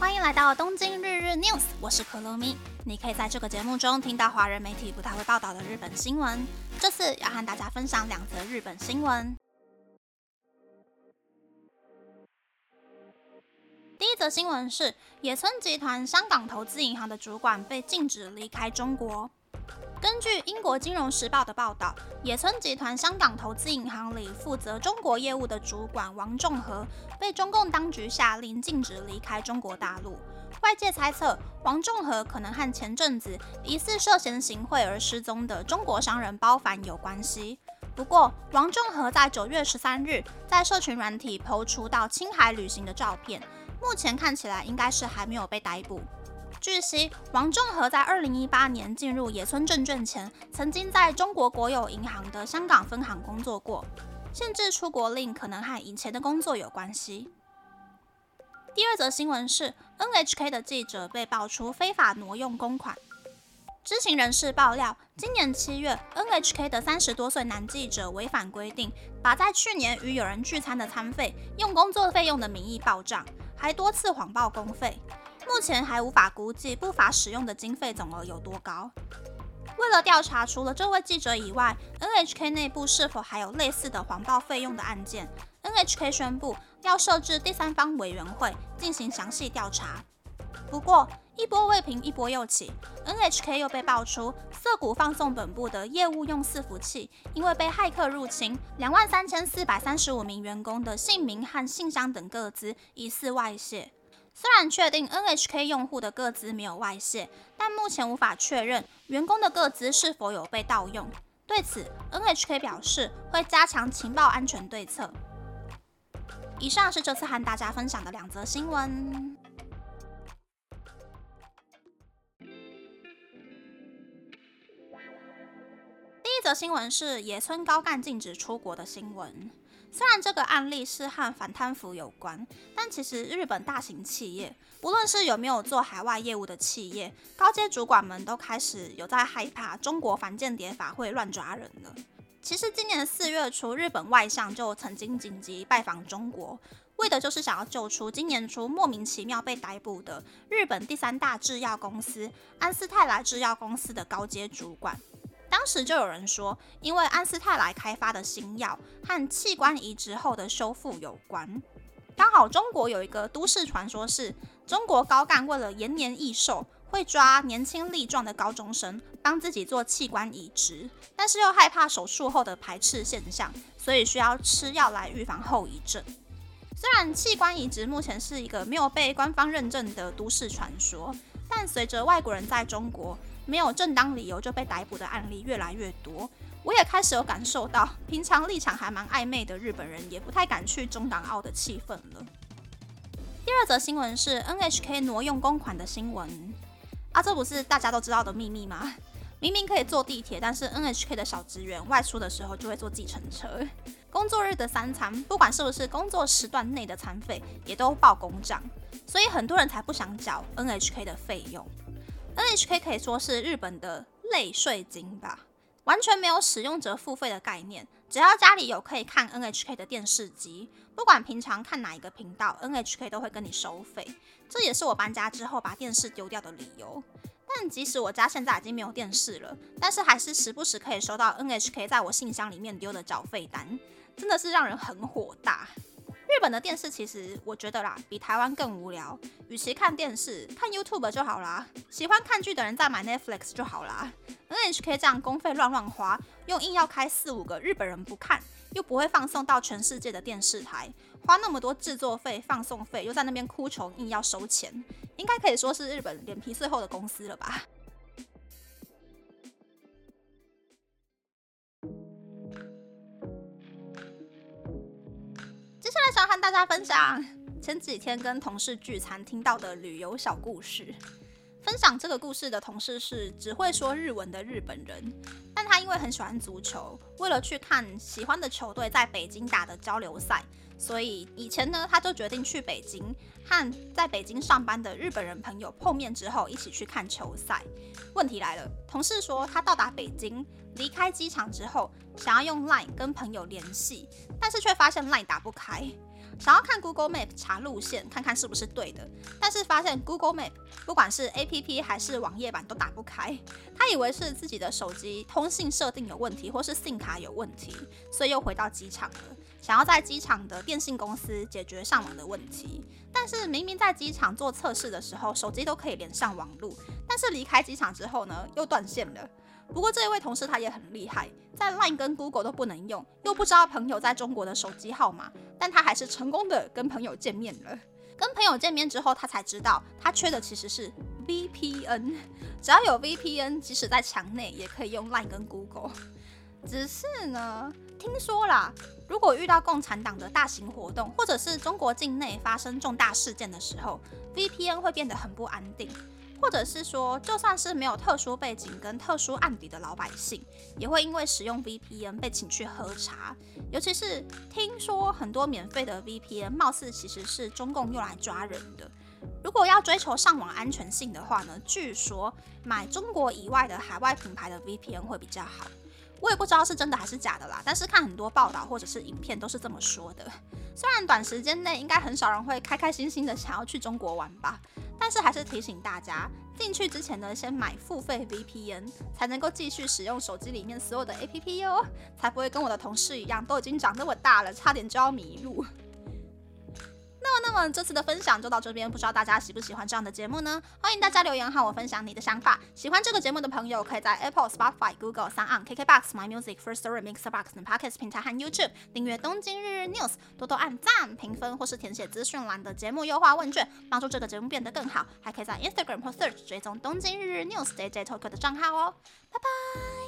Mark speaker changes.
Speaker 1: 欢迎来到东京日日 news，我是可乐咪。你可以在这个节目中听到华人媒体不太会报道的日本新闻。这次要和大家分享两则日本新闻。第一则新闻是野村集团香港投资银行的主管被禁止离开中国。根据英国金融时报的报道，野村集团香港投资银行里负责中国业务的主管王仲和被中共当局下令禁止离开中国大陆。外界猜测，王仲和可能和前阵子疑似涉嫌行贿而失踪的中国商人包凡有关系。不过，王仲和在九月十三日在社群软体抛出到青海旅行的照片，目前看起来应该是还没有被逮捕。据悉，王仲和在二零一八年进入野村证券前，曾经在中国国有银行的香港分行工作过。限制出国令可能和以前的工作有关系。第二则新闻是，NHK 的记者被爆出非法挪用公款。知情人士爆料，今年七月，NHK 的三十多岁男记者违反规定，把在去年与友人聚餐的餐费用工作费用的名义报账，还多次谎报公费。目前还无法估计不法使用的经费总额有多高。为了调查除了这位记者以外，NHK 内部是否还有类似的谎报费用的案件，NHK 宣布要设置第三方委员会进行详细调查。不过一波未平一波又起，NHK 又被爆出涩谷放送本部的业务用伺服器因为被骇客入侵，两万三千四百三十五名员工的姓名和信箱等各资疑似外泄。虽然确定 NHK 用户的个资没有外泄，但目前无法确认员工的个资是否有被盗用。对此，NHK 表示会加强情报安全对策。以上是这次和大家分享的两则新闻。第一则新闻是野村高干禁止出国的新闻。虽然这个案例是和反贪腐有关，但其实日本大型企业，不论是有没有做海外业务的企业，高阶主管们都开始有在害怕中国反间谍法会乱抓人了。其实今年四月初，日本外相就曾经紧急拜访中国，为的就是想要救出今年初莫名其妙被逮捕的日本第三大制药公司安斯泰来制药公司的高阶主管。时就有人说，因为安斯泰来开发的新药和器官移植后的修复有关。刚好中国有一个都市传说，是中国高干为了延年益寿，会抓年轻力壮的高中生帮自己做器官移植，但是又害怕手术后的排斥现象，所以需要吃药来预防后遗症。虽然器官移植目前是一个没有被官方认证的都市传说，但随着外国人在中国。没有正当理由就被逮捕的案例越来越多，我也开始有感受到，平常立场还蛮暧昧的日本人也不太敢去中港澳的气氛了。第二则新闻是 NHK 挪用公款的新闻啊，这不是大家都知道的秘密吗？明明可以坐地铁，但是 NHK 的小职员外出的时候就会坐计程车。工作日的三餐，不管是不是工作时段内的餐费，也都报公账，所以很多人才不想缴 NHK 的费用。NHK 可以说是日本的类税金吧，完全没有使用者付费的概念。只要家里有可以看 NHK 的电视机，不管平常看哪一个频道，NHK 都会跟你收费。这也是我搬家之后把电视丢掉的理由。但即使我家现在已经没有电视了，但是还是时不时可以收到 NHK 在我信箱里面丢的缴费单，真的是让人很火大。日本的电视其实我觉得啦，比台湾更无聊。与其看电视，看 YouTube 就好啦。喜欢看剧的人再买 Netflix 就好啦。NHK 这样公费乱乱花，又硬要开四五个日本人不看，又不会放送到全世界的电视台，花那么多制作费、放送费，又在那边哭穷硬要收钱，应该可以说是日本脸皮最厚的公司了吧。想和大家分享前几天跟同事聚餐听到的旅游小故事。分享这个故事的同事是只会说日文的日本人，但他因为很喜欢足球，为了去看喜欢的球队在北京打的交流赛，所以以前呢他就决定去北京和在北京上班的日本人朋友碰面之后一起去看球赛。问题来了，同事说他到达北京。离开机场之后，想要用 LINE 跟朋友联系，但是却发现 LINE 打不开。想要看 Google Map 查路线，看看是不是对的，但是发现 Google Map 不管是 APP 还是网页版都打不开，他以为是自己的手机通信设定有问题，或是 SIM 卡有问题，所以又回到机场了，想要在机场的电信公司解决上网的问题。但是明明在机场做测试的时候，手机都可以连上网路，但是离开机场之后呢，又断线了。不过这一位同事他也很厉害，在 Line 跟 Google 都不能用，又不知道朋友在中国的手机号码，但他还是成功的跟朋友见面了。跟朋友见面之后，他才知道他缺的其实是 VPN。只要有 VPN，即使在墙内也可以用 Line 跟 Google。只是呢，听说啦，如果遇到共产党的大型活动，或者是中国境内发生重大事件的时候，VPN 会变得很不安定。或者是说，就算是没有特殊背景跟特殊案底的老百姓，也会因为使用 VPN 被请去喝茶。尤其是听说很多免费的 VPN，貌似其实是中共用来抓人的。如果要追求上网安全性的话呢，据说买中国以外的海外品牌的 VPN 会比较好。我也不知道是真的还是假的啦，但是看很多报道或者是影片都是这么说的。虽然短时间内应该很少人会开开心心的想要去中国玩吧。但是还是提醒大家，进去之前呢，先买付费 VPN，才能够继续使用手机里面所有的 APP 哟，才不会跟我的同事一样，都已经长那么大了，差点就要迷路。那么，那么这次的分享就到这边，不知道大家喜不喜欢这样的节目呢？欢迎大家留言和我分享你的想法。喜欢这个节目的朋友，可以在 Apple、Spotify、Google、s o n KKBox、My Music、First Story、Mixbox 等 Podcast 平台和 YouTube 订阅《东京日日 News》，多多按赞、评分或是填写资讯栏的节目优化问卷，帮助这个节目变得更好。还可以在 Instagram 或 Search 追踪《东京日日 News》DJ Tokyo 的账号哦。拜拜。